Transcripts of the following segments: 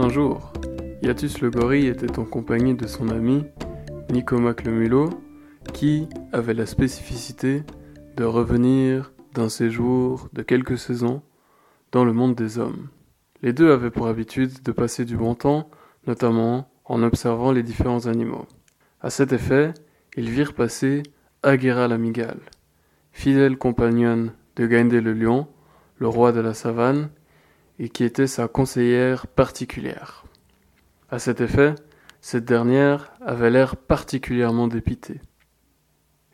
Un jour, Yatus le gorille était en compagnie de son ami Nicomac le mulot, qui avait la spécificité de revenir d'un séjour de quelques saisons dans le monde des hommes. Les deux avaient pour habitude de passer du bon temps, notamment en observant les différents animaux. À cet effet, ils virent passer Aguera la migale, fidèle compagnonne de Gaindé le lion, le roi de la savane, et qui était sa conseillère particulière. À cet effet, cette dernière avait l'air particulièrement dépitée.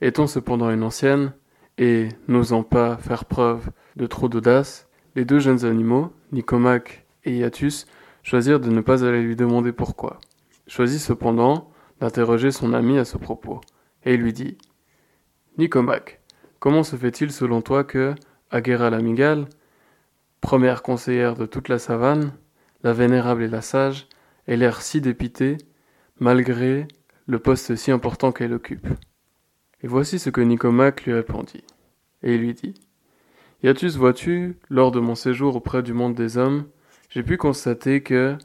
Étant cependant une ancienne, et n'osant pas faire preuve de trop d'audace, les deux jeunes animaux, Nicomac et Iatus, choisirent de ne pas aller lui demander pourquoi. Choisit cependant d'interroger son ami à ce propos, et lui dit Nicomac, comment se fait-il selon toi que Aguera la Migale, première conseillère de toute la savane, la vénérable et la sage, ait l'air si dépitée, malgré le poste si important qu'elle occupe Et voici ce que Nicomac lui répondit. Et il lui dit Yatus, vois-tu, lors de mon séjour auprès du monde des hommes, j'ai pu constater que,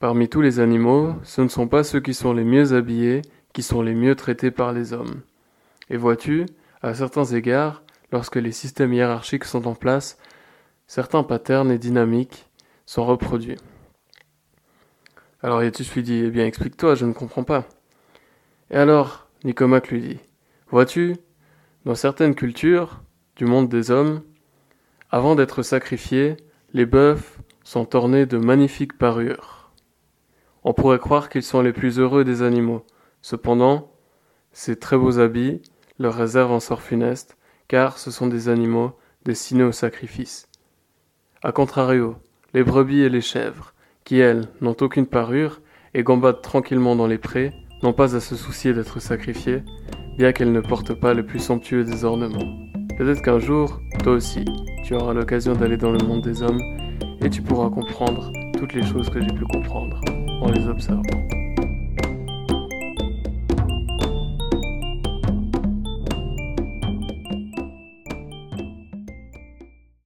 parmi tous les animaux, ce ne sont pas ceux qui sont les mieux habillés qui sont les mieux traités par les hommes. Et vois-tu, à certains égards, lorsque les systèmes hiérarchiques sont en place, certains patterns et dynamiques sont reproduits. Alors Yatus lui dit Eh bien, explique-toi, je ne comprends pas. Et alors, Nicomac lui dit Vois-tu, dans certaines cultures du monde des hommes, avant d'être sacrifiés, les bœufs sont ornés de magnifiques parures. On pourrait croire qu'ils sont les plus heureux des animaux. Cependant, ces très beaux habits leur réserve un sort funeste, car ce sont des animaux destinés au sacrifice. A contrario, les brebis et les chèvres, qui elles n'ont aucune parure et gambadent tranquillement dans les prés, n'ont pas à se soucier d'être sacrifiées, bien qu'elles ne portent pas le plus somptueux des ornements. Peut-être qu'un jour, toi aussi, tu auras l'occasion d'aller dans le monde des hommes et tu pourras comprendre toutes les choses que j'ai pu comprendre en les observant.